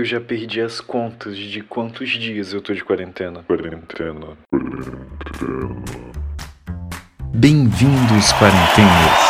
Eu já perdi as contas de quantos dias eu tô de quarentena. Quarentena. Quarentena. Bem-vindos, quarentenas.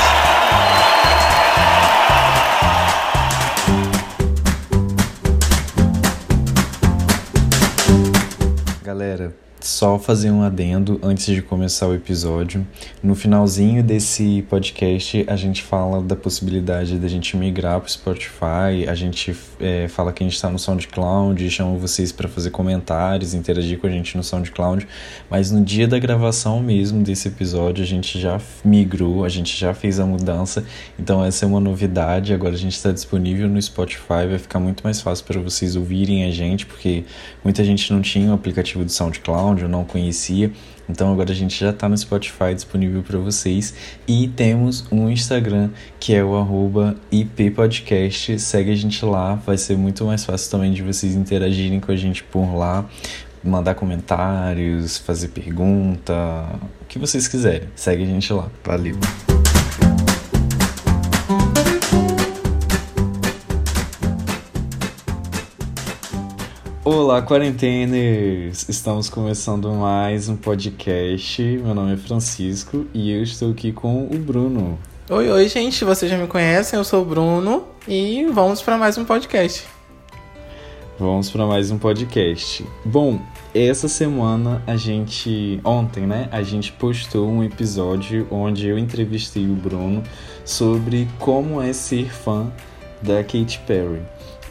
Galera, só fazer um adendo antes de começar o episódio. No finalzinho desse podcast, a gente fala da possibilidade da gente migrar para o Spotify. A gente é, fala que a gente está no SoundCloud, chama vocês para fazer comentários, interagir com a gente no SoundCloud. Mas no dia da gravação mesmo desse episódio, a gente já migrou, a gente já fez a mudança. Então, essa é uma novidade. Agora a gente está disponível no Spotify. Vai ficar muito mais fácil para vocês ouvirem a gente, porque muita gente não tinha o aplicativo do SoundCloud onde eu não conhecia. Então agora a gente já está no Spotify disponível para vocês e temos um Instagram que é o arroba IPPodcast. Segue a gente lá, vai ser muito mais fácil também de vocês interagirem com a gente por lá, mandar comentários, fazer pergunta, o que vocês quiserem. Segue a gente lá. Valeu! Olá, quarenteners! Estamos começando mais um podcast. Meu nome é Francisco e eu estou aqui com o Bruno. Oi, oi, gente. Vocês já me conhecem, eu sou o Bruno e vamos para mais um podcast. Vamos para mais um podcast. Bom, essa semana a gente. Ontem, né? A gente postou um episódio onde eu entrevistei o Bruno sobre como é ser fã da Katy Perry.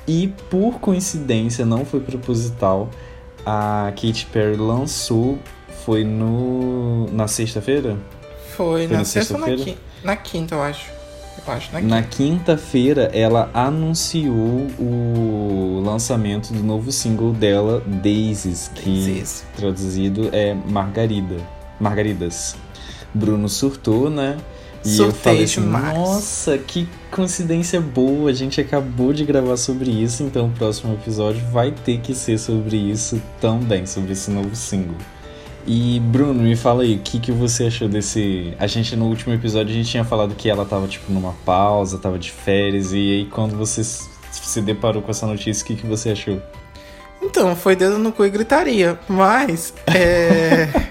E por coincidência, não foi proposital, a Katy Perry lançou, foi no na sexta-feira? Foi, foi, na, na sexta ou na quinta? Na quinta, eu acho. Eu acho na quinta. Na quinta-feira, ela anunciou o lançamento do novo single dela, Daisies, que Daisies. traduzido é Margarida. Margaridas. Bruno surtou, né? E eu falei assim, nossa, que coincidência boa, a gente acabou de gravar sobre isso, então o próximo episódio vai ter que ser sobre isso também, sobre esse novo single. E Bruno, me fala aí, o que, que você achou desse. A gente no último episódio a gente tinha falado que ela tava tipo numa pausa, tava de férias, e aí quando você se deparou com essa notícia, o que, que você achou? Então, foi dedo no cu e gritaria, mas. É.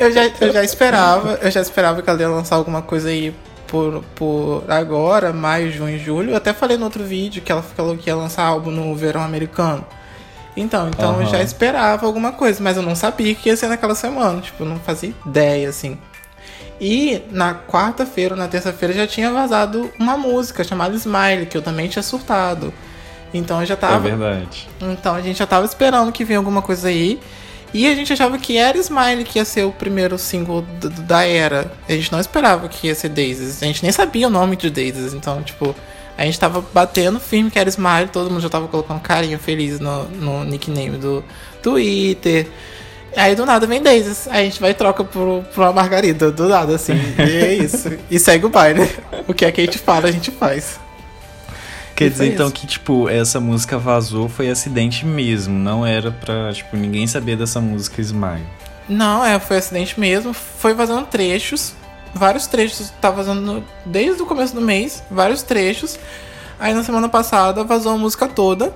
eu, já, eu já esperava, eu já esperava que ela ia lançar alguma coisa aí por, por agora, maio, junho, julho. Eu até falei no outro vídeo que ela falou que ia lançar álbum no verão americano. Então, então uhum. eu já esperava alguma coisa, mas eu não sabia que ia ser naquela semana. Tipo, eu não fazia ideia, assim. E na quarta-feira ou na terça-feira já tinha vazado uma música chamada Smile, que eu também tinha surtado. Então eu já tava. É verdade. Então a gente já tava esperando que vinha alguma coisa aí. E a gente achava que era Smile que ia ser o primeiro single da era. A gente não esperava que ia ser Daisies. A gente nem sabia o nome de Daisies. Então, tipo, a gente tava batendo firme que era Smile. Todo mundo já tava colocando carinho feliz no, no nickname do Twitter. Aí do nada vem Daisies. Aí a gente vai e troca por, por uma margarida. Do nada, assim. E é isso. e segue o baile. O que a gente fala, a gente faz. Quer dizer, então, que, tipo, essa música vazou foi acidente mesmo. Não era pra, tipo, ninguém saber dessa música Smile. Não, é, foi acidente mesmo. Foi vazando trechos. Vários trechos. Tá vazando desde o começo do mês. Vários trechos. Aí na semana passada vazou a música toda.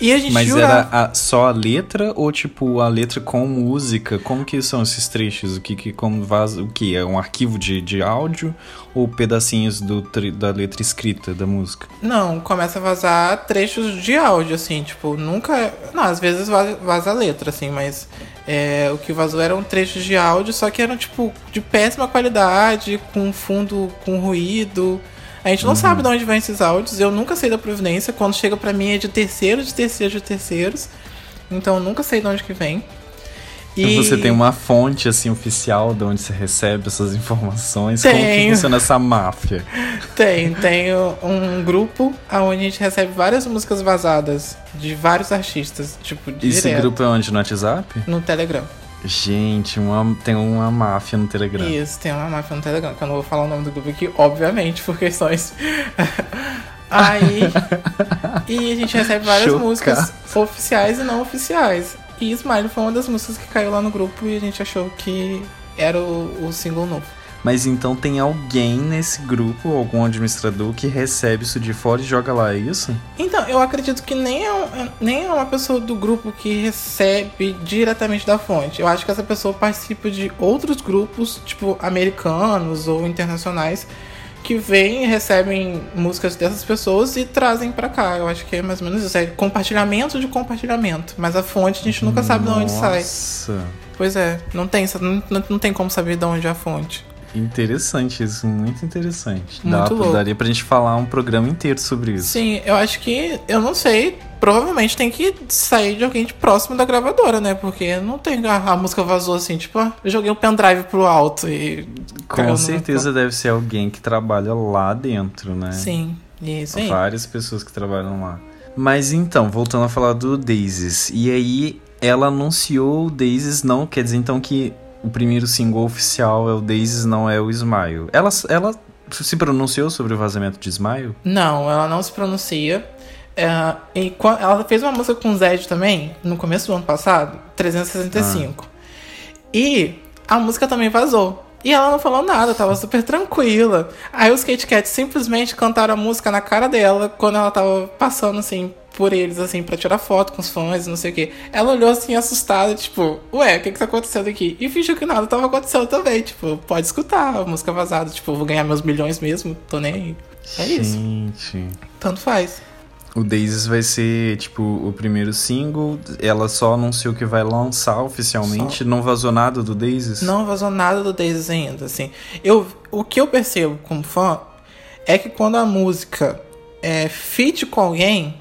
E a gente Mas era a, só a letra ou tipo a letra com música? Como que são esses trechos? O que que como vaza, o que é um arquivo de, de áudio ou pedacinhos do da letra escrita da música? Não, começa a vazar trechos de áudio assim, tipo, nunca, não, às vezes vaza, vaza a letra assim, mas é, o que vazou eram trechos de áudio, só que eram tipo de péssima qualidade, com fundo com ruído. A gente não uhum. sabe de onde vêm esses áudios. Eu nunca sei da providência. Quando chega para mim é de terceiro, de terceiro, de terceiros. Então eu nunca sei de onde que vem. E... Você tem uma fonte assim oficial de onde você recebe essas informações? Tenho. Como que funciona essa máfia? Tem, tenho um grupo onde a gente recebe várias músicas vazadas de vários artistas, tipo, Esse grupo é onde no WhatsApp? No Telegram. Gente, uma, tem uma máfia no Telegram. Isso, tem uma máfia no Telegram, que eu não vou falar o nome do grupo aqui, obviamente, por questões. Aí. e a gente recebe várias músicas oficiais e não oficiais. E Smile foi uma das músicas que caiu lá no grupo e a gente achou que era o, o single novo. Mas então tem alguém nesse grupo, algum administrador, que recebe isso de fora e joga lá, é isso? Então, eu acredito que nem é, um- nem é uma pessoa do grupo que recebe diretamente da fonte. Eu acho que essa pessoa participa de outros grupos, tipo americanos ou internacionais, que vêm e recebem músicas dessas pessoas e trazem pra cá. Eu acho que é mais ou menos isso. É compartilhamento de compartilhamento. Mas a fonte a gente nunca sabe de onde sai. Nossa, Pois é, não tem, não- não tem como saber de onde é a fonte. Interessante isso, muito interessante. Muito Dá, louco. daria pra gente falar um programa inteiro sobre isso. Sim, eu acho que. Eu não sei. Provavelmente tem que sair de alguém de próximo da gravadora, né? Porque não tem. A, a música vazou assim, tipo, ah, eu joguei o pendrive pro alto e. Com no- certeza deve ser alguém que trabalha lá dentro, né? Sim, isso aí. Várias pessoas que trabalham lá. Mas então, voltando a falar do Daisies. E aí, ela anunciou o Daisies, não quer dizer então que o primeiro single oficial é o Daisies, não é o Smile. Ela, ela se pronunciou sobre o vazamento de Smile? Não, ela não se pronuncia. É, e ela fez uma música com o Zed também, no começo do ano passado, 365. E a música também vazou. E ela não falou nada, tava super tranquila. Aí os Kate Cats simplesmente cantaram a música na cara dela quando ela tava passando assim por eles, assim, pra tirar foto com os fãs não sei o que. Ela olhou assim, assustada, tipo, ué, o que que tá acontecendo aqui? E fingiu que nada tava acontecendo também, tipo, pode escutar a música vazada, tipo, vou ganhar meus milhões mesmo, tô nem aí. É isso. Gente. Tanto faz. O Daisies vai ser, tipo, o primeiro single. Ela só anunciou que vai lançar oficialmente. Não vazou nada do Daisies? Não vazou nada do Daisies ainda, assim. Eu, o que eu percebo como fã é que quando a música é feat com alguém,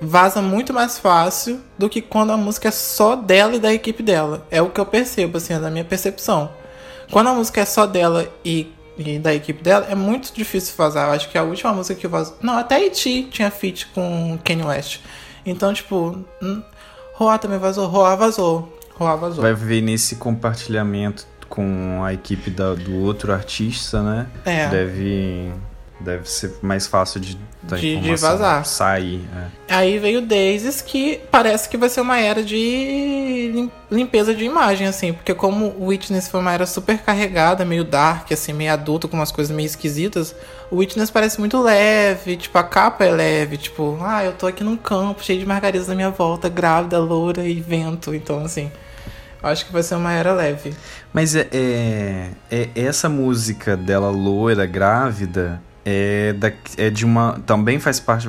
vaza muito mais fácil do que quando a música é só dela e da equipe dela. É o que eu percebo, assim, é da minha percepção. Quando a música é só dela e, e da equipe dela, é muito difícil vazar. Eu acho que a última música que vazou. Não, até E.T. tinha feat com Kanye West. Então, tipo, hum, Roa também vazou, Roa vazou. Roa vazou. Vai ver nesse compartilhamento com a equipe da- do outro artista, né? É. Deve, deve ser mais fácil de, da De- de vazar. sair. é. Aí veio o Daisies, que parece que vai ser uma era de lim- limpeza de imagem, assim. Porque como o Witness foi uma era super carregada, meio dark, assim, meio adulto, com umas coisas meio esquisitas, o Witness parece muito leve, tipo, a capa é leve, tipo, ah, eu tô aqui num campo cheio de margaridas na minha volta, grávida, loura e vento. Então, assim, acho que vai ser uma era leve. Mas é, é, é- essa música dela loira, grávida, é, da, é de uma. Também faz parte,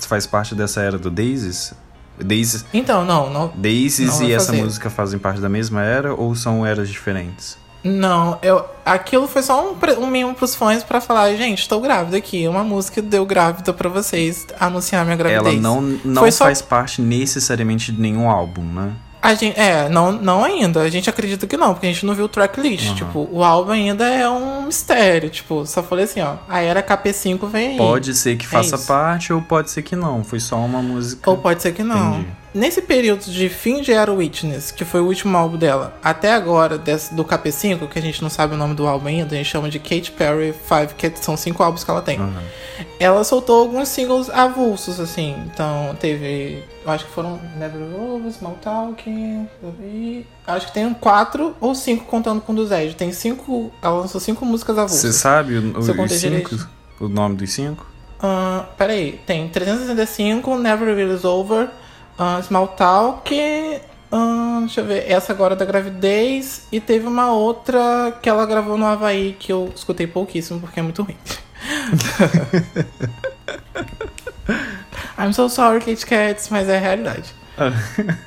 faz parte dessa era do Daisies? Daisies, Então, não, não, Daisies Não e essa fazer. música fazem parte da mesma era ou são eras diferentes? Não, eu, aquilo foi só um, um mimo pros fãs pra falar, gente, estou grávida aqui. Uma música deu grávida pra vocês anunciar minha gravidez. Ela não, não Foi só- faz parte necessariamente de nenhum álbum, né? A gente, é, não, não ainda. A gente acredita que não, porque a gente não viu o tracklist. Aham. Tipo, o álbum ainda é um mistério. Tipo, só falei assim, ó. A era KP5 vem aí. Pode ser que faça isso. parte ou pode ser que não. Foi só uma música. Ou pode ser que não. Entendi. Nesse período de fim de Era Witness, que foi o último álbum dela, até agora, desse- do KP5, que a gente não sabe o nome do álbum ainda, a gente chama de Katy Perry 5, que são cinco álbuns que ela tem. Aham. Ela soltou alguns singles avulsos, assim. Então, teve. Eu acho que foram Never Over, Small Talk. E. Acho que tem quatro ou cinco contando com o do Zed. Tem cinco. Ela lançou cinco músicas Você avulsas. sabe o, Se os cinco? O nome dos cinco? Ah, peraí, tem 365, Never Really Is Over, ah, Small Talk. ah, deixa eu ver, essa agora da gravidez. E teve uma outra que ela gravou no Havaí que eu escutei pouquíssimo porque é muito ruim. I'm so sorry, Kate Cats, mas é a realidade.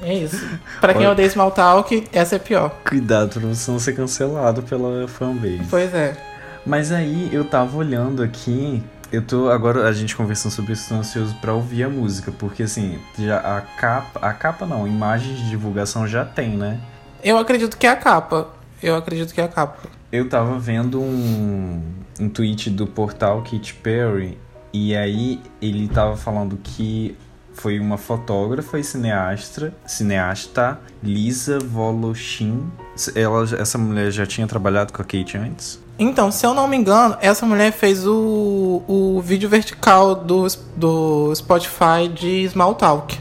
É isso. Pra quem Olha- odeia Small Talk, essa é pior. Cuidado pra você não ser cancelado pela fanbase. Pois é. Mas aí eu tava olhando aqui. Eu tô. Agora a gente conversando sobre isso, tô ansioso pra ouvir a música. Porque assim, já a capa. A capa não, imagens de divulgação já tem, né? Eu acredito que é a capa. Eu acredito que é a capa. Eu tava vendo um, um tweet do portal Katy Perry e aí ele tava falando que foi uma fotógrafa e cineasta, cineasta Lisa Voloshin. Ela, essa mulher já tinha trabalhado com a Kate antes? Então, se eu não me engano, essa mulher fez o, o vídeo vertical do, do Spotify de Small Talk.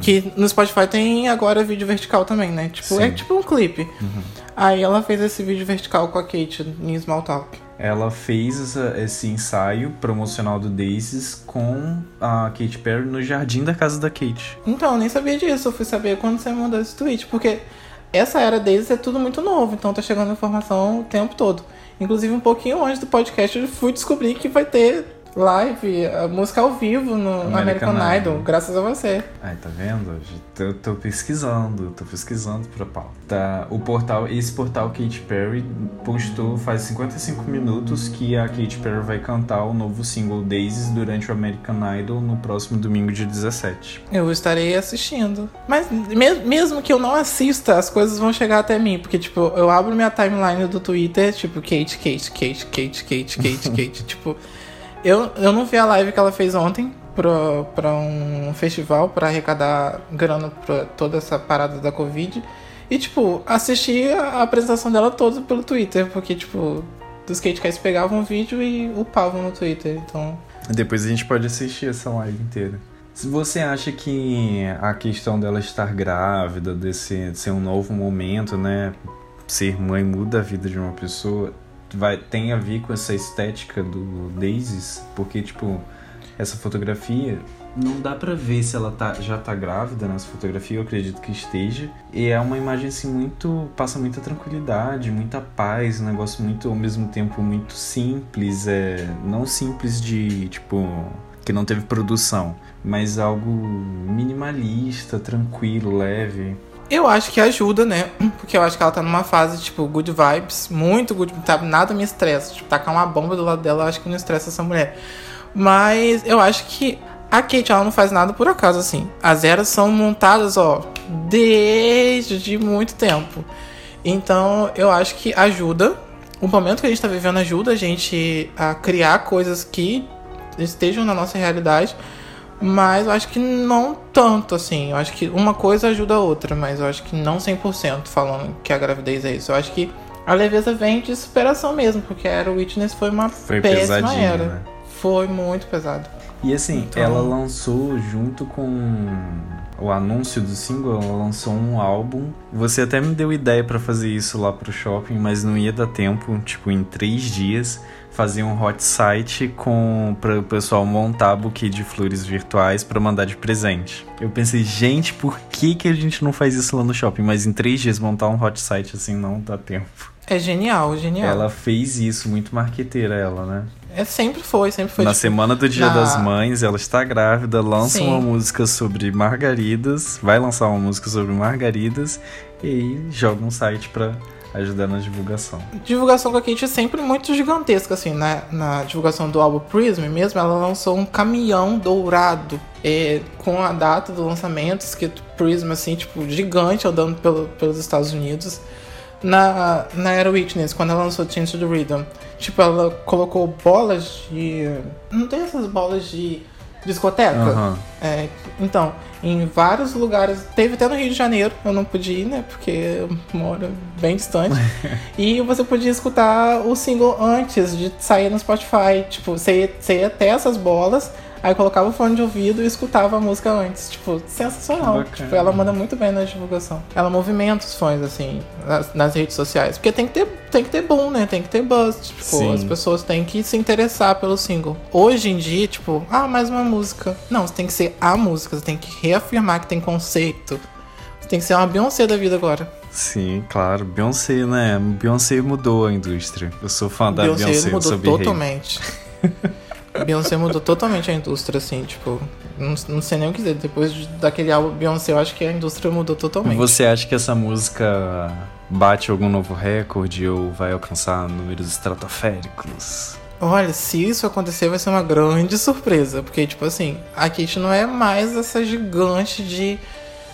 Que no Spotify tem agora vídeo vertical também, né? Tipo, é tipo um clipe. Aí ela fez esse vídeo vertical com a Kate em Small Talk. Ela fez essa, esse ensaio promocional do Daisies com a Katy Perry no jardim da casa da Kate. Então, eu nem sabia disso. Eu fui saber quando você mandou esse tweet. Porque essa era Daisies é tudo muito novo. Então tá chegando informação o tempo todo. Inclusive, um pouquinho antes do podcast, eu fui descobrir que vai ter live, música ao vivo no American, American Idol, Idol, graças a você. Ai, tá vendo? Eu tô pesquisando, tô pesquisando pra pauta. O portal, esse portal Katy Perry postou faz 55 minutos que a Katy Perry vai cantar o novo single Daisies durante o American Idol no próximo domingo, dia 17. Eu estarei assistindo. Mas mesmo que eu não assista, as coisas vão chegar até mim, porque tipo, eu abro minha timeline do Twitter, tipo, Kate, Kate, Kate, Kate, Kate, Kate, Kate, tipo, eu, eu não vi a live que ela fez ontem pra, pra um festival para arrecadar grana pra toda essa parada da Covid. E, tipo, assisti a apresentação dela toda pelo Twitter, porque, tipo, os skatecats pegavam o vídeo e upavam no Twitter, então... Depois a gente pode assistir essa live inteira. Se você acha que a questão dela estar grávida, desse ser um novo momento, né? Ser mãe muda a vida de uma pessoa, vai, tem a ver com essa estética do Daisies, porque, tipo, essa fotografia não dá para ver se ela tá, já tá grávida nessa fotografia, eu acredito que esteja. E é uma imagem assim muito. passa muita tranquilidade, muita paz, um negócio muito, ao mesmo tempo, muito simples. É, não simples de tipo. que não teve produção, mas algo minimalista, tranquilo, leve. Eu acho que ajuda, né? Porque eu acho que ela tá numa fase, tipo, good vibes, muito good, tá, nada me estressa. Tipo, tacar uma bomba do lado dela, eu acho que não estressa essa mulher. Mas eu acho que a Kate, ela não faz nada por acaso, assim. As eras são montadas, ó, desde muito tempo. Então, eu acho que ajuda. O momento que a gente tá vivendo ajuda a gente a criar coisas que estejam na nossa realidade. Mas eu acho que não tanto, assim. Eu acho que uma coisa ajuda a outra, mas eu acho que não 100% falando que a gravidez é isso. Eu acho que a leveza vem de superação mesmo, porque a Era Witness foi uma foi péssima era. Né? Foi muito pesado. E assim, então... ela lançou junto com o anúncio do single, ela lançou um álbum. Você até me deu ideia para fazer isso lá pro shopping, mas não ia dar tempo, tipo, em três dias fazer um hot site com para o pessoal montar buquê de flores virtuais para mandar de presente. Eu pensei, gente, por que que a gente não faz isso lá no shopping? Mas em três dias montar um hot site assim não dá tempo. É genial, genial. Ela fez isso, muito marqueteira ela, né? É, sempre foi, sempre foi. Na tipo, semana do Dia na... das Mães, ela está grávida, lança Sim. uma música sobre margaridas, vai lançar uma música sobre margaridas e joga um site para ajudar na divulgação. Divulgação com a Kate é sempre muito gigantesca, assim, né? Na divulgação do álbum Prism mesmo, ela lançou um caminhão dourado é, com a data do lançamento, escrito Prism, assim, tipo, gigante, andando pelo, pelos Estados Unidos. Na, na Era Witness, quando ela lançou Change the Rhythm, tipo, ela colocou bolas de. Não tem essas bolas de discoteca. Uhum. É, então, em vários lugares, teve até no Rio de Janeiro, eu não pude ir, né? Porque eu moro bem distante. e você podia escutar o single antes de sair no Spotify. Tipo, você ia, você ia até essas bolas Aí eu colocava o fone de ouvido e escutava a música antes. Tipo, sensacional. Tipo, ela manda muito bem na divulgação. Ela movimenta os fãs, assim, nas, nas, redes sociais. Porque tem que ter, tem que ter boom, né? Tem que ter buzz. Tipo, Sim. as pessoas têm que se interessar pelo single. Hoje em dia, tipo, ah, mais uma música. Não, você tem que ser a música. Você tem que reafirmar que tem conceito. Você tem que ser uma Beyoncé da vida agora. Sim, claro. Beyoncé, né? Beyoncé mudou a indústria. Eu sou fã da Beyoncé. Beyoncé mudou totalmente. Beyoncé mudou totalmente a indústria, assim, tipo. Não, não sei nem o que dizer. Depois daquele álbum Beyoncé, eu acho que a indústria mudou totalmente. Você acha que essa música bate algum novo recorde ou vai alcançar números estratosféricos? Olha, se isso acontecer, vai ser uma grande surpresa. Porque, tipo assim, a Kate não é mais essa gigante de,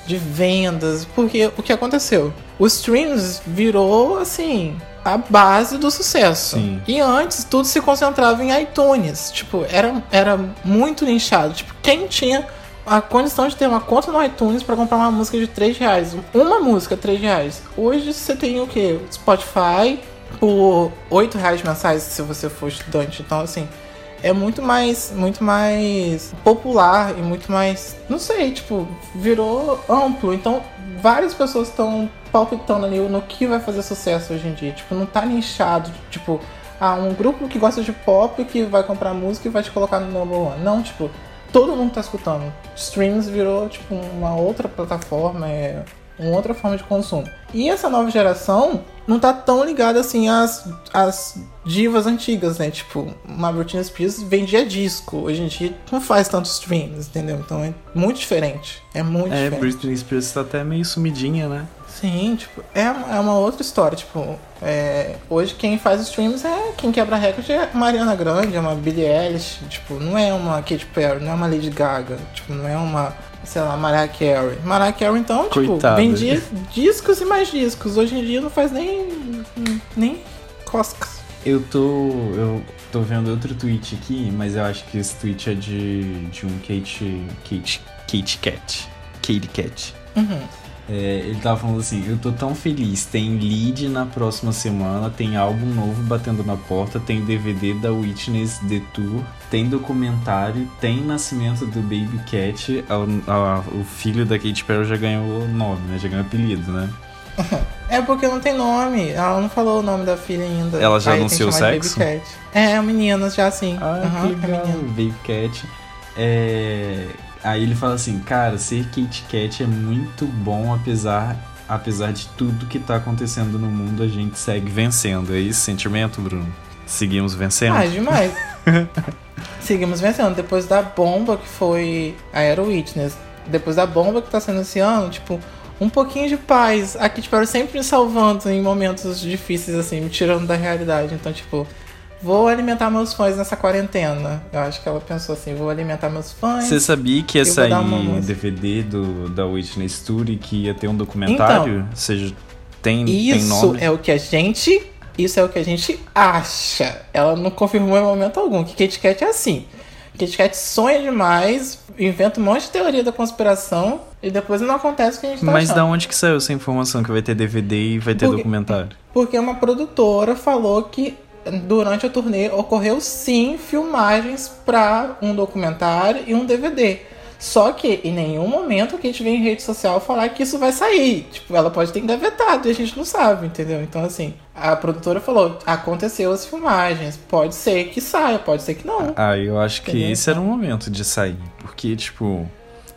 de vendas. Porque o que aconteceu? O streams virou, assim, a base do sucesso. Sim. E antes tudo se concentrava em iTunes. Tipo, era, era muito nichado. Tipo, quem tinha a condição de ter uma conta no iTunes para comprar uma música de 3 reais? Uma música, 3 reais. Hoje você tem o que? Spotify por 8 reais mensais se você for estudante. Então, assim, é muito mais, muito mais popular e muito mais, não sei, tipo, virou amplo. Então, várias pessoas estão palpitando ali no que vai fazer sucesso hoje em dia. Tipo, não tá nichado, tipo, ah, um grupo que gosta de pop que vai comprar música e vai te colocar no number one. Não, tipo, todo mundo tá escutando. Streams virou, tipo, uma outra plataforma, é uma outra forma de consumo. E essa nova geração não tá tão ligada assim às, às divas antigas, né? Tipo, uma Britney Spears vendia disco. Hoje em dia não faz tantos streams, entendeu? Então é muito diferente. É muito é, diferente. Britney Spears tá até meio sumidinha, né? Sim, tipo, é, é uma outra história. Tipo, é, hoje quem faz streams é quem quebra recorde é Mariana Grande, é uma Billie Eilish. Tipo, não é uma Katy Perry, não é uma Lady Gaga. Tipo, não é uma sei lá, Mariah Carey. Mariah Carey, então, tipo, vendia discos e mais discos. Hoje em dia não faz nem. nem coscas. Eu tô. Eu tô vendo outro tweet aqui, mas eu acho que esse tweet é de, de um Kate. Kate. Kate Cat. Kate Cat. Uhum. É, ele tava falando assim: Eu tô tão feliz. Tem lead na próxima semana, tem álbum novo batendo na porta, tem DVD da Witness The Tour, tem documentário, tem nascimento do Baby Cat. A, a, o filho da Katy Perry já ganhou nome, né? Já ganhou apelido, né? É porque não tem nome. Ela não falou o nome da filha ainda. Ela já Aí anunciou o sexo? Baby Cat. É, meninas já sim. Ah, uhum, que legal. É Baby Cat. É Aí ele fala assim, cara, ser Kit Kat é muito bom, apesar, apesar de tudo que tá acontecendo no mundo, a gente segue vencendo. É esse sentimento, Bruno? Seguimos vencendo? Ah, demais. Seguimos vencendo. Depois da bomba que foi a Aero Witness, depois da bomba que tá sendo esse ano, tipo, um pouquinho de paz. A Kit Perry sempre me salvando em momentos difíceis, assim, me tirando da realidade. Então, tipo, vou alimentar meus fãs nessa quarentena. Eu acho que ela pensou assim, vou alimentar meus fãs. Você sabia que ia sair DVD do, da Whitney Studio que ia ter um documentário? Então, seja, tem, isso tem nome? é o que a gente... Isso é o que a gente acha. Ela não confirmou em momento algum que Kit Kat é assim. Kit Kat sonha demais, inventa um monte de teoria da conspiração e depois não acontece o que a gente tá Mas achando. da onde que saiu essa informação que vai ter DVD e vai ter porque, documentário? Porque uma produtora falou que durante a turnê ocorreu sim filmagens para um documentário e um DVD. Só que em nenhum momento que a gente vê em rede social falar que isso vai sair. Tipo, ela pode ter engavetado e a gente não sabe, entendeu? Então, assim, a produtora falou: aconteceu as filmagens. Pode ser que saia, pode ser que não. Ah, eu acho que entendeu? esse era o momento de sair. Porque, tipo,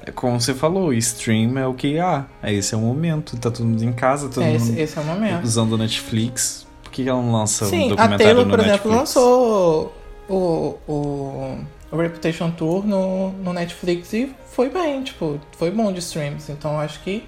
é como você falou, stream é o que há. É esse é o momento. Tá todo mundo em casa, todo é, mundo esse, esse é o momento. usando Netflix por que ela não lança Sim, um documentário a Taylor, no por Netflix? exemplo, lançou o, o, o Reputation Tour no, no Netflix e foi bem, tipo, foi bom de streams. Então acho que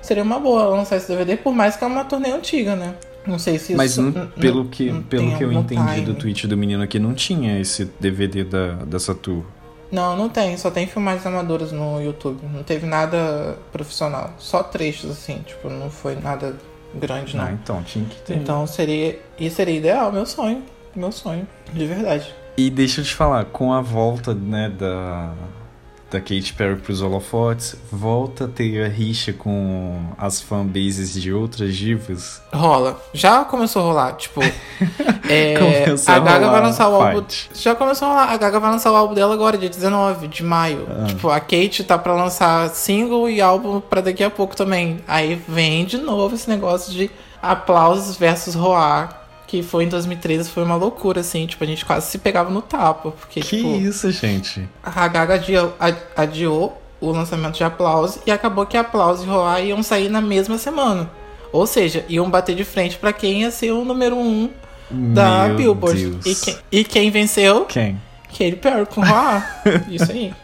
seria uma boa lançar esse DVD, por mais que é uma turnê antiga, né? Não sei se Mas isso. Mas pelo que, pelo que eu entendi time. do tweet do menino aqui, não tinha esse DVD da, dessa tour. Não, não tem. Só tem filmagens amadoras no YouTube. Não teve nada profissional. Só trechos, assim. Tipo, não foi nada grande, não. Ah, então tinha que ter. Então seria. E seria ideal, meu sonho. Meu sonho, de verdade. E deixa eu te falar, com a volta, né, da, da Katy Perry pros holofotes, volta a ter a rixa com as fanbases de outras divas? Rola. Já começou a rolar, tipo... é, começou a Gaga vai lançar o álbum... Já começou a rolar. A Gaga vai lançar o álbum dela agora, dia 19 de maio. Ah. Tipo, a Kate tá pra lançar single e álbum pra daqui a pouco também. Aí vem de novo esse negócio de aplausos versus roar que foi em 2013, foi uma loucura, assim, tipo, a gente quase se pegava no tapa, porque, que tipo... isso, gente? A Gaga adiou, adiou o lançamento de Aplause e acabou que Aplause e Roar iam sair na mesma semana. Ou seja, iam bater de frente para quem ia ser o número um da Meu Billboard. E, que, e quem venceu? Quem? Katy Perry com Roar. Isso aí.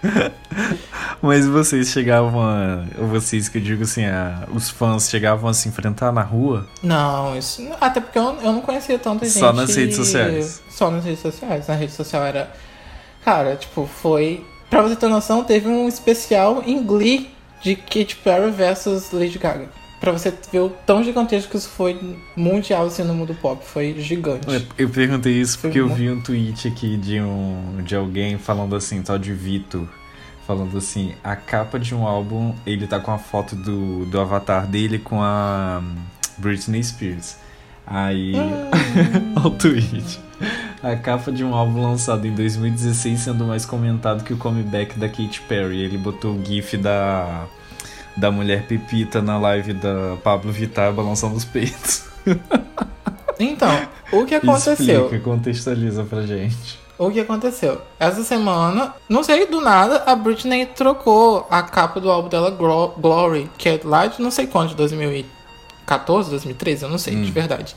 Mas vocês chegavam a. Vocês que eu digo assim, a, os fãs chegavam a se enfrentar na rua? Não, isso. Até porque eu, eu não conhecia tanta gente. Só nas redes sociais. Só nas redes sociais. Na rede social era. Cara, tipo, foi. Pra você ter noção, teve um especial em Glee de Katy Perry versus Lady Gaga. Pra você ver o tão gigantesco que isso foi mundial assim no mundo pop. Foi gigante. Eu perguntei isso foi porque muito... eu vi um tweet aqui de, um, de alguém falando assim, tal de Vitor falando assim, a capa de um álbum, ele tá com a foto do, do avatar dele com a Britney Spears. Aí, hum. o tweet. A capa de um álbum lançado em 2016 sendo mais comentado que o comeback da Katy Perry. Ele botou o gif da, da mulher Pepita na live da Pablo Vittar balançando os peitos. Então, o que aconteceu? Explica, contextualiza pra gente. O que aconteceu? Essa semana, não sei, do nada, a Britney trocou a capa do álbum dela, Glory, que é lá de não sei quanto, de 2014, 2013, eu não sei, hum. de verdade.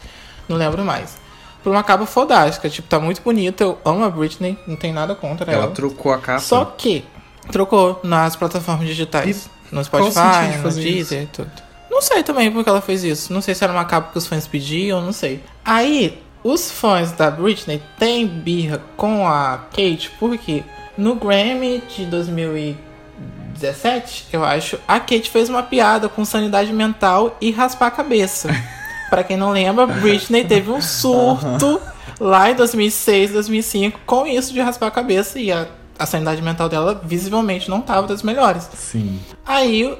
Não lembro mais. Por uma capa fodástica, tipo, tá muito bonita, eu amo a Britney, não tem nada contra ela. Ela trocou a capa? Só que, trocou nas plataformas digitais. No Spotify, no Deezer e tudo. Não sei também porque ela fez isso. Não sei se era uma capa que os fãs pediam, não sei. Aí, os fãs da Britney têm birra com a Kate porque no Grammy de 2017, eu acho, a Kate fez uma piada com sanidade mental e raspar a cabeça. Para quem não lembra, Britney teve um surto lá em 2006, 2005 com isso de raspar a cabeça e a, a sanidade mental dela visivelmente não estava das melhores. Sim. Aí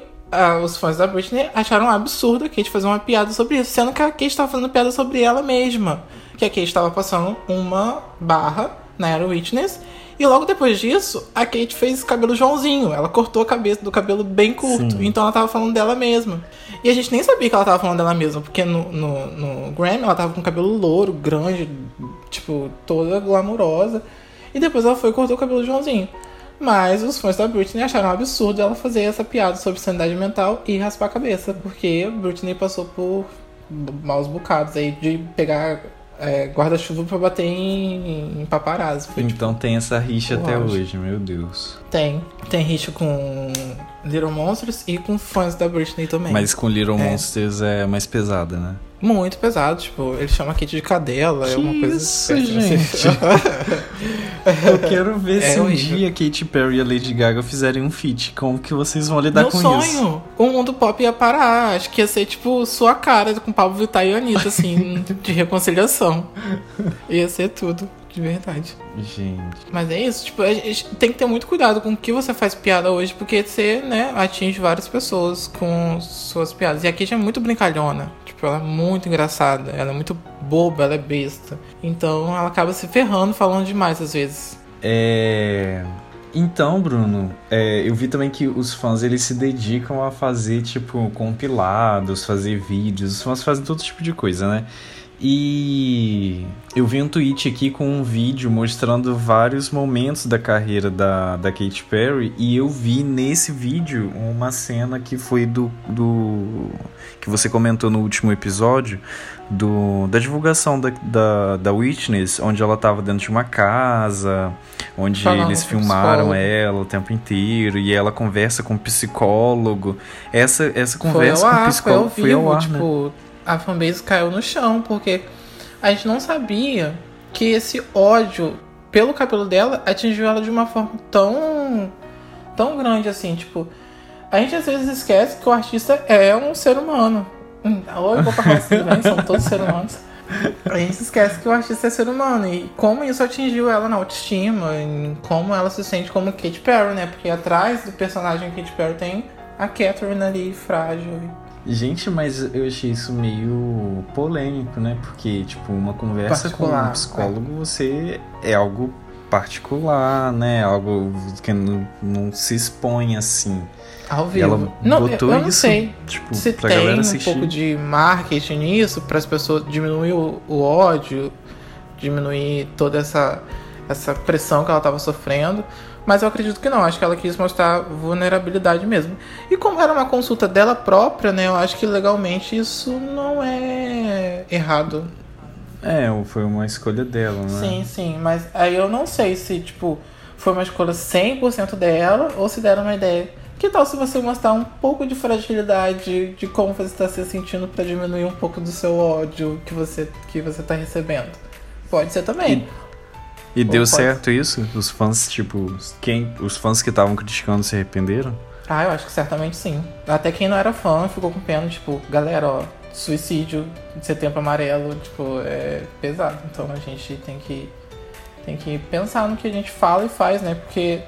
os fãs da Britney acharam um absurdo a Kate fazer uma piada sobre isso, sendo que a Kate estava fazendo piada sobre ela mesma que a Kate estava passando uma barra na Era Witness. E logo depois disso, a Kate fez cabelo Joãozinho. Ela cortou a cabeça do cabelo bem curto. Sim. Então ela tava falando dela mesma. E a gente nem sabia que ela tava falando dela mesma, porque no, no, no Grammy ela tava com cabelo louro, grande, tipo, toda glamurosa. E depois ela foi e cortou o cabelo Joãozinho. Mas os fãs da Britney acharam um absurdo ela fazer essa piada sobre sanidade mental e raspar a cabeça, porque a Britney passou por maus bocados aí de pegar é, guarda-chuva pra bater em, em paparazzi. Foi, então tipo, tem essa rixa até hoje, meu Deus. Tem. Tem rixa com Little Monsters e com fãs da Britney também. Mas com Little é. Monsters é mais pesada, né? Muito pesado, tipo, ele chama Kate de cadela, que é uma coisa. Isso, gente. Eu quero ver é se um dia Katy Perry e a Lady Gaga fizerem um feat. Como que vocês vão lidar Meu com sonho, isso? O mundo pop ia parar. Acho que ia ser tipo sua cara com Pablo Vittar e Anitta, assim, de reconciliação. Ia ser tudo. De verdade. Gente. Mas é isso, tipo, a gente tem que ter muito cuidado com o que você faz piada hoje, porque você, né, atinge várias pessoas com suas piadas. E a Kate é muito brincalhona. Tipo, ela é muito engraçada, ela é muito boba, ela é besta. Então ela acaba se ferrando falando demais às vezes. É. Então, Bruno, é, eu vi também que os fãs eles se dedicam a fazer tipo compilados, fazer vídeos, os fãs fazem todo tipo de coisa, né? E eu vi um tweet aqui com um vídeo mostrando vários momentos da carreira da, da Katy Perry e eu vi nesse vídeo uma cena que foi do, do que você comentou no último episódio do, da divulgação da, da, da Witness, onde ela estava dentro de uma casa, onde Falando eles filmaram ela o tempo inteiro e ela conversa com o psicólogo. Essa, essa conversa com o psicólogo foi ao ar, né? tipo, né? A fanbase caiu no chão, porque a gente não sabia que esse ódio pelo cabelo dela atingiu ela de uma forma tão tão grande assim, tipo, a gente às vezes esquece que o artista é um ser humano. Oi, vou pra assim, né? São todos seres humanos. A gente esquece que o artista é ser humano e como isso atingiu ela na autoestima, como ela se sente como Katy Perry, né? Porque atrás do personagem Katy Perry tem a Catherine ali frágil. Gente, mas eu achei isso meio polêmico, né? Porque, tipo, uma conversa particular, com um psicólogo, é. você é algo particular, né? Algo que não, não se expõe assim. Ao vivo. E ela não, botou eu não isso, sei tipo, se tem um pouco de marketing nisso para as pessoas diminuir o, o, ódio, diminuir toda essa essa pressão que ela estava sofrendo. Mas eu acredito que não, acho que ela quis mostrar vulnerabilidade mesmo. E como era uma consulta dela própria, né, eu acho que legalmente isso não é errado. É, foi uma escolha dela, né? Sim, sim, mas aí eu não sei se, tipo, foi uma escolha 100% dela ou se deram uma ideia. Que tal se você mostrar um pouco de fragilidade de como você está se sentindo para diminuir um pouco do seu ódio que você que você está recebendo? Pode ser também. E e Ou deu certo isso? Os fãs, tipo, quem, os fãs que estavam criticando se arrependeram? Ah, eu acho que certamente sim. Até quem não era fã ficou com pena, tipo, galera, ó, suicídio de setembro amarelo, tipo, é pesado. Então a gente tem que tem que pensar no que a gente fala e faz, né? Porque,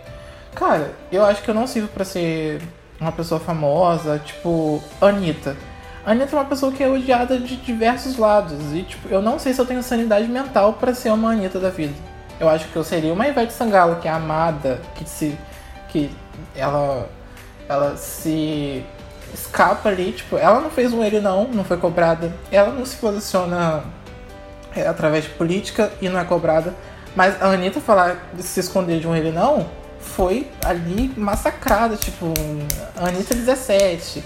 cara, eu acho que eu não sirvo para ser uma pessoa famosa, tipo, Anitta. Anitta é uma pessoa que é odiada de diversos lados. E, tipo, eu não sei se eu tenho sanidade mental para ser uma Anitta da vida. Eu acho que eu seria uma Ivete Sangalo, que é amada, que se. que ela. ela se escapa ali, tipo, ela não fez um ele não, não foi cobrada. Ela não se posiciona é, através de política e não é cobrada. Mas a Anitta falar de se esconder de um ele não foi ali massacrada, tipo, Anitta 17.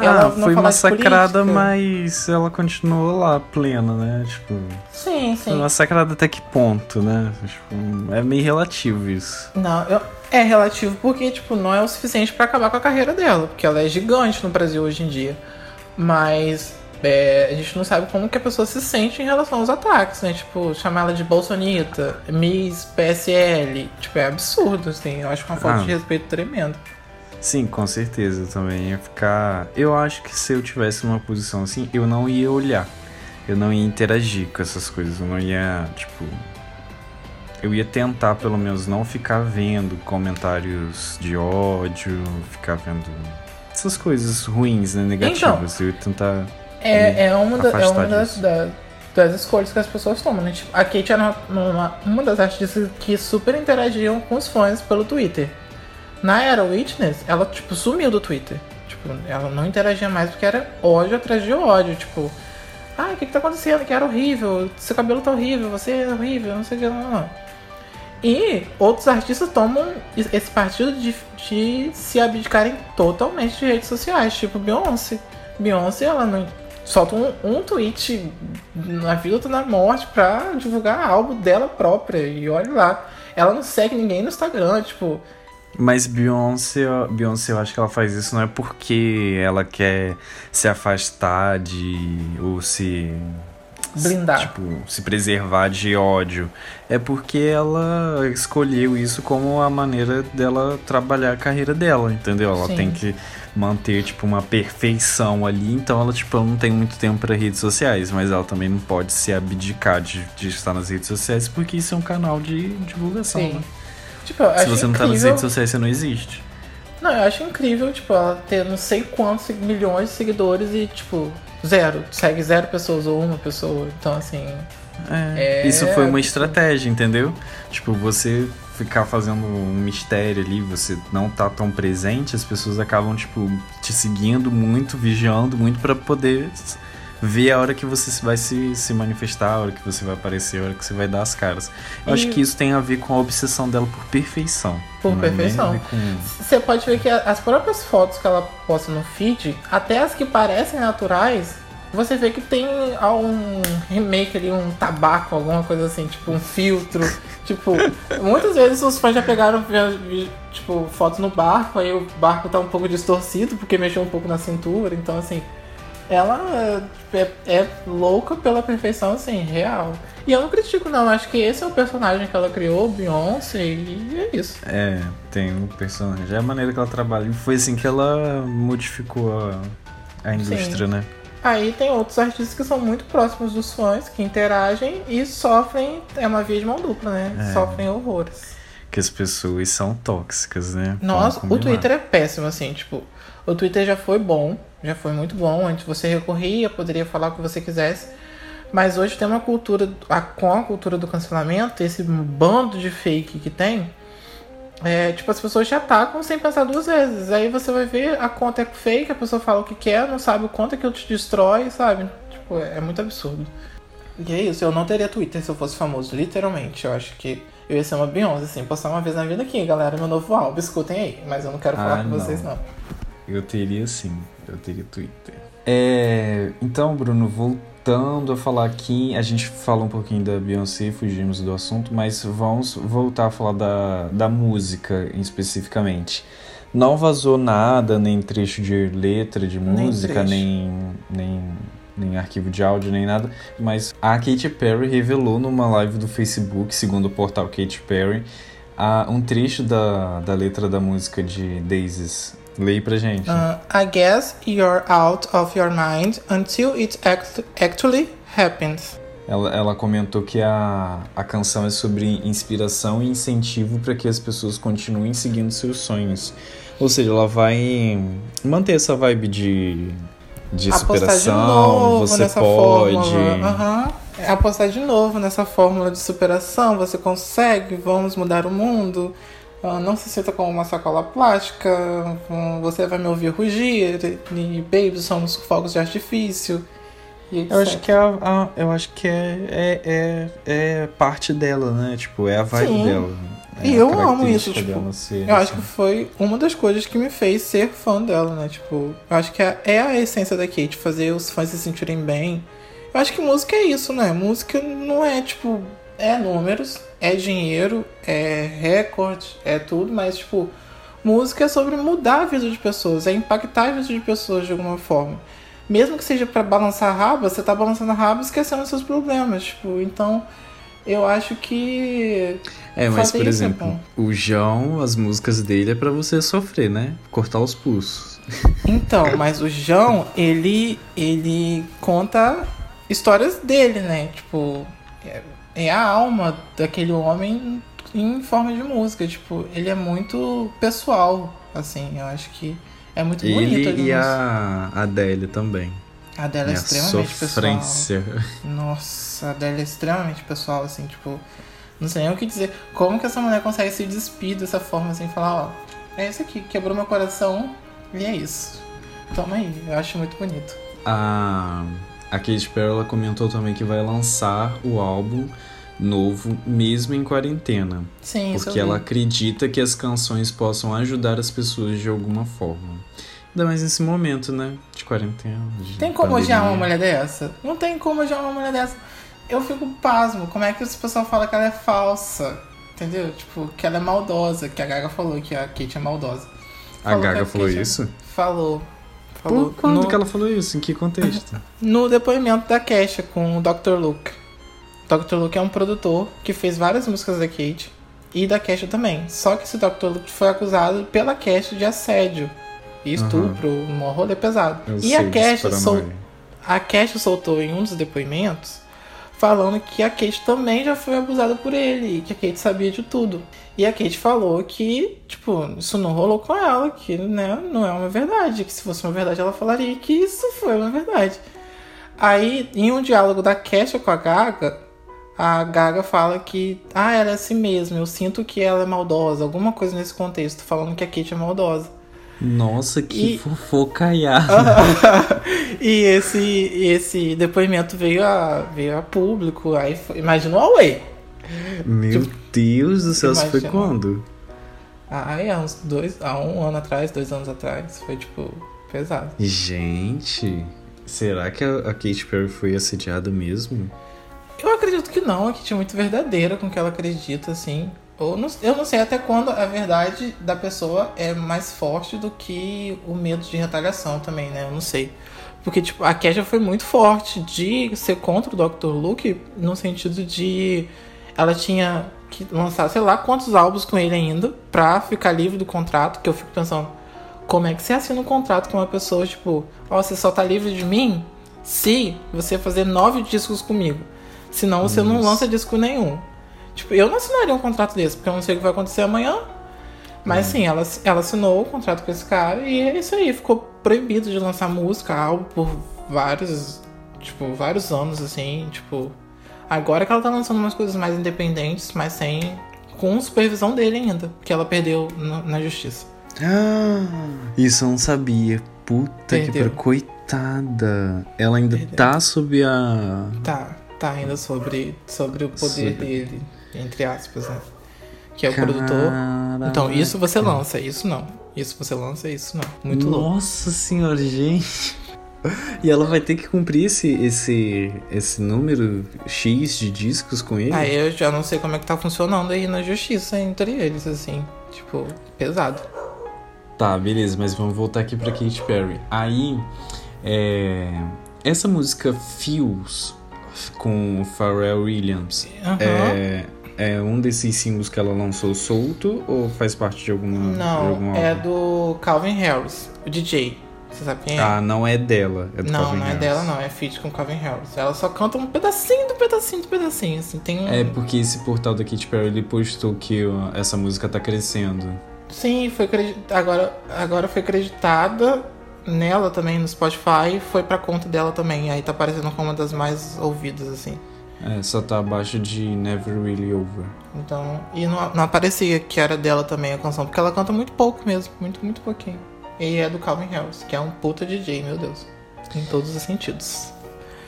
Ah, ela foi massacrada, mas ela continuou lá, plena, né? Tipo, Sim, foi sim. massacrada até que ponto, né? Tipo, é meio relativo isso. Não, eu- é relativo porque, tipo, não é o suficiente pra acabar com a carreira dela, porque ela é gigante no Brasil hoje em dia. Mas é, a gente não sabe como que a pessoa se sente em relação aos ataques, né? Tipo, chamar ela de Bolsonita, Miss PSL, tipo, é absurdo, assim. Eu acho que é uma falta Ah. de respeito tremendo. Sim, com certeza eu também ia ficar. Eu acho que se eu tivesse numa posição assim, eu não ia olhar. Eu não ia interagir com essas coisas. Eu não ia, tipo. Eu ia tentar, pelo menos, não ficar vendo comentários de ódio, ficar vendo essas coisas ruins, né? Negativas. eu ia tentar. É, é uma, da- é uma das, da- das escolhas que as pessoas tomam, né? Tipo, a Kate era uma, uma, uma das artistas que super interagiam com os fãs pelo Twitter. Na era Witness, ela, tipo, sumiu do Twitter. Tipo, ela não interagia mais porque era ódio atrás de ódio. Tipo, ah, o que que tá acontecendo? Que era horrível, seu cabelo tá horrível, você é horrível, não sei o que, não, não. E outros artistas tomam esse partido de, de se abdicarem totalmente de redes sociais, tipo Beyoncé. Beyoncé, ela não solta um, um tweet na vida ou na morte pra divulgar álbum dela própria. E olha lá, ela não segue ninguém no Instagram, tipo, Mas Beyoncé, Beyoncé, eu acho que ela faz isso não é porque ela quer se afastar de. ou se. blindar. Tipo, se preservar de ódio. É porque ela escolheu isso como a maneira dela trabalhar a carreira dela, entendeu? Ela Sim. tem que manter, tipo, uma perfeição ali, então ela, tipo, não tem muito tempo para redes sociais, mas ela também não pode se abdicar de, de estar nas redes sociais, porque isso é um canal de divulgação, Sim. né? Tipo, eu Se acho você não tá nas incrível- redes sociais, você não existe. Não, eu acho incrível, tipo, ela ter não sei quantos milhões de seguidores e, tipo, zero. Segue zero pessoas ou uma pessoa. Então, assim. É, É, isso foi uma estratégia, entendeu? Tipo, você ficar fazendo um mistério ali, você não tá tão presente, as pessoas acabam, tipo, te seguindo muito, vigiando muito pra poder ver a hora que você vai se, se manifestar, a hora que você vai aparecer, a hora que você vai dar as caras. Eu acho E- que isso tem a ver com a obsessão dela por perfeição. Por é perfeição. ver com- Você pode ver que as próprias fotos que ela posta no feed, até as que parecem naturais, você vê que tem ah, um remake ali, um tabaco, alguma coisa assim, tipo um filtro. tipo, muitas vezes os fãs já pegaram tipo, fotos no barco, aí o barco tá um pouco distorcido porque mexeu um pouco na cintura, então assim. Ela é, é louca pela perfeição, assim, real. E eu não critico, não. Acho que esse é o personagem que ela criou, Beyoncé, e é isso. É, tem um personagem. É a maneira que ela trabalha. E foi assim que ela modificou a, a indústria, né? Aí tem outros artistas que são muito próximos dos fãs, que interagem e sofrem. É uma via de mão dupla, né? É. Sofrem horrores. Que as pessoas são tóxicas, né? Nossa, o. Twitter é péssimo, assim, tipo, o Twitter já foi bom, já foi muito bom. Antes você recorria, poderia falar o que você quisesse. Mas hoje tem uma cultura, a, com a cultura do cancelamento, esse bando de fake que tem, é, tipo, as pessoas já atacam sem pensar duas vezes. Aí você vai ver, a conta é fake, a pessoa fala o que quer, não sabe o quanto aquilo te destrói, sabe? Tipo, é, é muito absurdo. E é isso, eu não teria Twitter se eu fosse famoso, literalmente. Eu acho que eu ia ser uma Beyoncé, assim, postar uma vez na vida aqui, galera, meu novo álbum, escutem aí. Mas eu não quero falar Ah, com não. vocês, não. Eu teria sim, eu teria Twitter. É, então, Bruno, voltando a falar aqui, a gente falou um pouquinho da Beyoncé, fugimos do assunto, mas vamos voltar a falar da, da música especificamente. Não vazou nada, nem trecho de letra de música, nem, nem, nem arquivo de áudio, nem nada, mas a Katy Perry revelou numa live do Facebook, segundo o portal Katy Perry, a- um trecho da, da letra da música de Daisies. Leia pra gente. Uh, I guess you're out of your mind until it act actually happens. Ela, ela comentou que a, a canção é sobre inspiração e incentivo para que as pessoas continuem seguindo seus sonhos. Ou seja, ela vai manter essa vibe de de apostar superação, de novo você nessa pode. fórmula. Aham. É Apostar de novo nessa fórmula de superação, você consegue, vamos mudar o mundo. Ah, Não se sinta como uma sacola plástica, hum, você vai me ouvir rugir, e baby, somos fogos de artifício. Eu acho que, é a, a- eu acho que é, é, é, é parte dela, né? Tipo, é a vibe Sim. dela. É E eu amo isso, tipo, ser Eu acho assim. que foi uma das coisas que me fez ser fã dela, né? Tipo, eu acho que é, é a essência da Kate, fazer os fãs se sentirem bem. Eu acho que música é isso, né? Música não é, tipo, é números, é dinheiro, é recorde, é tudo, mas, tipo, música é sobre mudar a vida de pessoas, é impactar a vida de pessoas de alguma forma. Mesmo que seja pra balançar a raba, você tá balançando a raba esquecendo seus problemas, tipo, então. Eu acho que. É, mas por isso exemplo, bom. o João, as músicas dele é pra você sofrer, né? Cortar os pulsos. Então, mas o João, ele, ele conta histórias dele, né? Tipo, é, é a alma daquele homem em forma de música. Tipo, ele é muito pessoal, assim. Eu acho que é muito bonito. Ele ali e a Adele também. A dela é extremamente pessoal. sofrência. Nossa, a dela é extremamente pessoal, assim, tipo. Não sei nem o que dizer. Como que essa mulher consegue se despir dessa forma, assim, falar, ó, é isso aqui, quebrou meu coração e é isso. Toma aí, eu acho muito bonito. A, a Katy Perry ela comentou também que vai lançar o álbum novo mesmo em quarentena. Sim, Porque ela acredita que as canções possam ajudar as pessoas de alguma forma. Ainda mais nesse momento, né? De quarentena. De Tem como pandemia. odiar uma mulher dessa? Não tem como odiar uma mulher dessa. Eu fico pasmo, como é que esse pessoal fala que ela é falsa? Entendeu? Tipo, que ela é maldosa, que a Gaga falou que a Kate é maldosa. A Falou que Gaga falou Kate é- isso? Falou. Falou. Por quando no, que ela falou isso? Em que contexto? no depoimento da Kesha com o Dr. Luke. Dr. Luke é um produtor que fez várias músicas da Kate e da Kesha também. Só que esse Dr. Luke foi acusado pela Kesha de assédio estupro, um rolê pesado. Eu e a Kesha sol... a soltou em um dos depoimentos falando que a Kate também já foi abusada por ele e que a Kate sabia de tudo. E a Kate falou que, tipo, isso não rolou com ela, que né, não é uma verdade, que se fosse uma verdade ela falaria que isso foi uma verdade. Aí, em um diálogo da Kesha com a Gaga, a Gaga fala que, ah, ela é assim mesmo, eu sinto que ela é maldosa, alguma coisa nesse contexto, falando que a Kate é maldosa. Nossa, que E- fofocaiada. e esse, esse depoimento veio a, veio a público, aí foi, imagina o Huawei. Meu Deus do céu, isso foi quando? Aí há uns dois, há um ano atrás, dois anos atrás, foi tipo pesado. Gente, será que a a Katy Perry foi assediada mesmo? Eu acredito que não, a Kate é muito verdadeira com o que ela acredita, assim. Ou não- eu não sei até quando a verdade da pessoa é mais forte do que o medo de retaliação também, né? Eu não sei. Porque, tipo, a Kesha foi muito forte de ser contra o Dr. Luke no sentido de ela tinha que lançar, sei lá, quantos álbuns com ele ainda pra ficar livre do contrato, que eu fico pensando, como é que você assina um contrato com uma pessoa, tipo, ó, você só tá livre de mim se você fazer nove discos comigo. Senão você não lança disco nenhum. Tipo, eu não assinaria um contrato desse, porque eu não sei o que vai acontecer amanhã. Mas sim, ela, ela assinou o contrato com esse cara e é isso aí. Ficou proibido de lançar música, álbum por vários, tipo, vários anos, assim, tipo... Agora que ela tá lançando umas coisas mais independentes, mas sem... Com supervisão dele ainda, que ela perdeu na, na justiça. Ah, isso eu não sabia. Puta que Perdeu. pariu. Coitada. Ela ainda Perdeu. tá sob a. Tá, tá ainda sobre, sobre o poder Sobre- dele, entre aspas, né? Que é o produtor. Então, isso você lança, isso não. Isso você lança, isso não. Muito louco. Nossa senhora, gente. E ela vai ter que cumprir esse, esse, esse número X de discos com ele? Aí eu já não sei como é que tá funcionando aí na justiça entre eles, assim. Tipo, pesado. Tá, beleza, mas vamos voltar aqui pra Katy Perry. Aí, é, essa música Feels com o Pharrell Williams Aham. é, é um desses singles que ela lançou solto ou faz parte de alguma de algum Não, é álbum? do Calvin Harris, o DJ. Você sabe quem é? Ah, não é dela, é do não, Calvin não é Harris. dela, não. É feat com Calvin Harris. Ela só canta um pedacinho do pedacinho do pedacinho, assim. Tem um... É porque esse portal da Katy Perry ele postou que ó, essa música tá crescendo. Sim, foi acredi- agora, agora foi acreditada nela também no Spotify foi pra conta dela também. Aí tá aparecendo como uma das mais ouvidas, assim. É, só tá abaixo de Never Really Over. Então, e não, não aparecia que era dela também a canção, porque ela canta muito pouco mesmo, muito, muito pouquinho. E é do Calvin Harris, que é um puta DJ, meu Deus. Em todos os sentidos.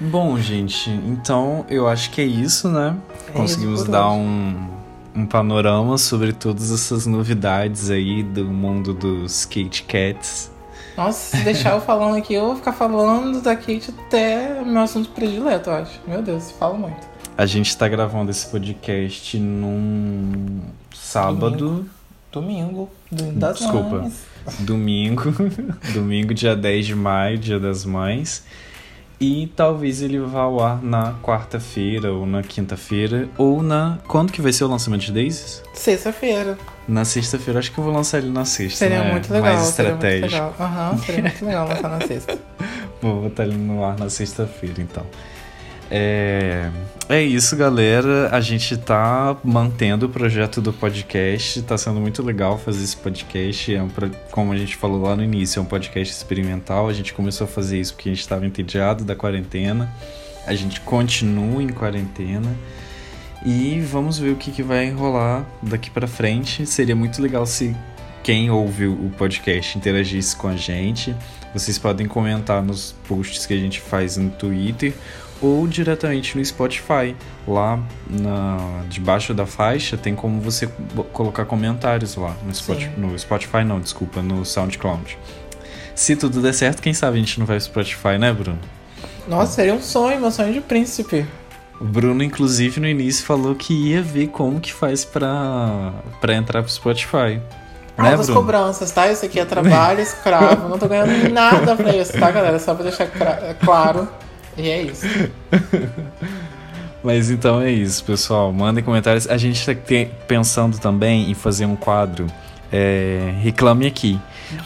Bom, gente, então eu acho que é isso, né? É Conseguimos isso dar um, um panorama sobre todas essas novidades aí do mundo dos Kate Cats. Nossa, se deixar eu falando aqui, eu vou ficar falando da Kate até meu assunto predileto, eu acho. Meu Deus, falo muito. A gente tá gravando esse podcast num sábado, Domingo, domingo das Desculpa. mães. domingo, domingo, dia 10 de maio, dia das mães. E talvez ele vá ao ar na quarta-feira ou na quinta-feira. Ou na. Quando que vai ser o lançamento de Daisies? Sexta-feira. Na sexta-feira, acho que eu vou lançar ele na sexta. Seria né? muito legal. Mais seria muito estratégico. legal. Aham, seria muito legal lançar na sexta. Vou botar ele no ar na sexta-feira, então. É... é isso, galera. A gente tá mantendo o projeto do podcast. Tá sendo muito legal fazer esse podcast. É um pro- Como a gente falou lá no início, é um podcast experimental. A gente começou a fazer isso porque a gente estava entediado da quarentena. A gente continua em quarentena. E vamos ver o que, que vai rolar daqui pra frente. Seria muito legal se quem ouve o podcast interagisse com a gente. Vocês podem comentar nos posts que a gente faz no Twitter ou diretamente no Spotify. Lá na, debaixo da faixa tem como você colocar comentários lá no Spotify, no Spotify não, desculpa, no SoundCloud. Se tudo der certo, quem sabe a gente não vai pro Spotify, né, Bruno? Nossa, seria um sonho, meu sonho de príncipe. O Bruno, inclusive, no início falou que ia ver como que faz pra, pra entrar pro Spotify. Né, Altas Bruno? cobranças, tá? Isso aqui é trabalho escravo. Não tô ganhando nada pra isso, tá, galera? Só pra deixar cra- claro. E é isso. Mas então é isso, pessoal. Mandem comentários. A gente tá te- pensando também em fazer um quadro é, Reclame Aqui.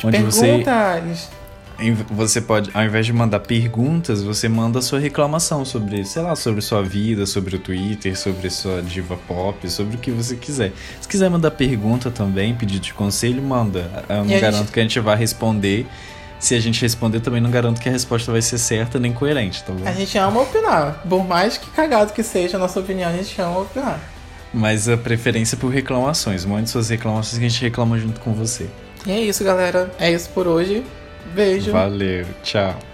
Onde você, Perguntas. em- você pode, ao invés de mandar perguntas, você manda a sua reclamação sobre, sei lá, sobre sua vida, sobre o Twitter, sobre sua diva pop, sobre o que você quiser. Se quiser mandar pergunta também, pedido de conselho, manda. Eu não E garanto gente- que a gente vai responder. Se a gente responder, também não garanto que a resposta vai ser certa nem coerente, tá bom? A gente ama opinar. Por mais que cagado que seja a nossa opinião, a gente ama opinar. Mas a preferência é por reclamações. Mande suas reclamações que a gente reclama junto com você. E é isso, galera. É isso por hoje. Beijo. Valeu, tchau.